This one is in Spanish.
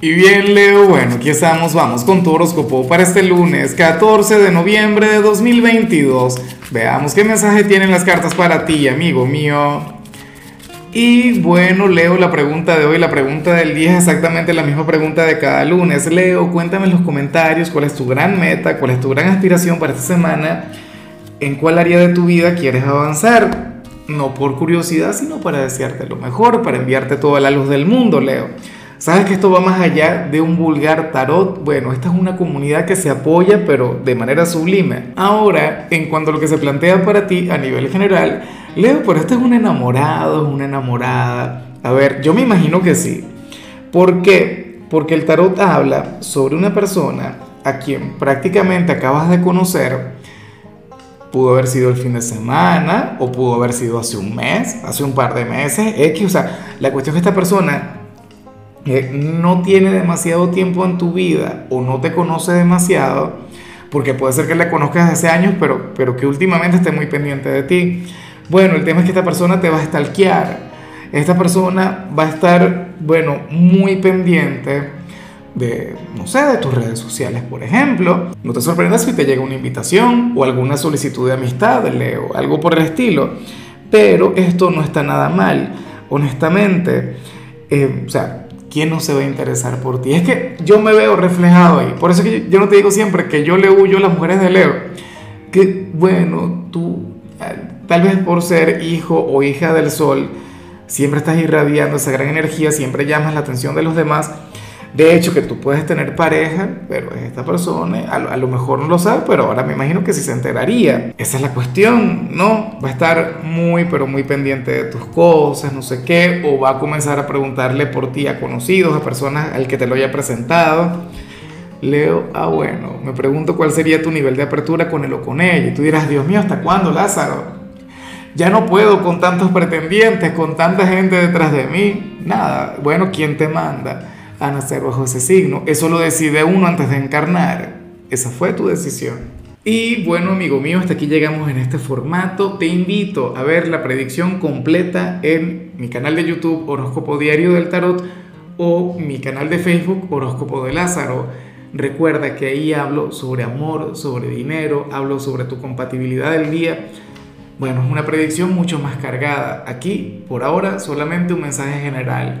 Y bien, Leo, bueno, aquí estamos, vamos con tu horóscopo para este lunes 14 de noviembre de 2022. Veamos qué mensaje tienen las cartas para ti, amigo mío. Y bueno, Leo, la pregunta de hoy, la pregunta del día es exactamente la misma pregunta de cada lunes. Leo, cuéntame en los comentarios cuál es tu gran meta, cuál es tu gran aspiración para esta semana, en cuál área de tu vida quieres avanzar. No por curiosidad, sino para desearte lo mejor, para enviarte toda la luz del mundo, Leo. ¿Sabes que esto va más allá de un vulgar tarot? Bueno, esta es una comunidad que se apoya, pero de manera sublime. Ahora, en cuanto a lo que se plantea para ti a nivel general, Leo, pero este es un enamorado, una enamorada. A ver, yo me imagino que sí. ¿Por qué? Porque el tarot habla sobre una persona a quien prácticamente acabas de conocer. Pudo haber sido el fin de semana o pudo haber sido hace un mes, hace un par de meses, X. O sea, la cuestión es que esta persona no tiene demasiado tiempo en tu vida o no te conoce demasiado, porque puede ser que le conozcas hace años, pero, pero que últimamente esté muy pendiente de ti. Bueno, el tema es que esta persona te va a stalkear. Esta persona va a estar, bueno, muy pendiente de, no sé, de tus redes sociales, por ejemplo. No te sorprendas si te llega una invitación o alguna solicitud de amistad, Leo, algo por el estilo. Pero esto no está nada mal, honestamente. Eh, o sea, ¿quién no se va a interesar por ti? Es que yo me veo reflejado ahí. Por eso que yo, no te digo siempre que yo le huyo a las mujeres de Leo. Que bueno, tú, eh, tal vez por ser hijo o hija del sol, siempre estás irradiando esa gran energía, siempre llamas la atención de los demás de hecho, que tú puedes tener pareja, pero esta persona a, lo mejor no lo sabe, pero ahora me imagino que sí se enteraría. Esa es la cuestión, ¿no? Va a estar muy, pero muy pendiente de tus cosas, no sé qué, o va a comenzar a preguntarle por ti a conocidos, a personas al que te lo haya presentado. Leo, ah, bueno, me pregunto cuál sería tu nivel de apertura con él o con ella. Y tú dirás, Dios mío, ¿hasta cuándo, Lázaro? Ya no puedo con tantos pretendientes, con tanta gente detrás de mí. Nada, bueno, ¿quién te manda? A nacer bajo ese signo. Eso lo decide uno antes de encarnar. Esa fue tu decisión. Y bueno, amigo mío, hasta aquí llegamos en este formato. Te invito a ver la predicción completa en mi canal de YouTube Horóscopo Diario del Tarot o mi canal de Facebook Horóscopo de Lázaro. Recuerda que ahí hablo sobre amor, sobre dinero, hablo sobre tu compatibilidad del día. Bueno, es una predicción mucho más cargada. Aquí, por ahora, solamente un mensaje general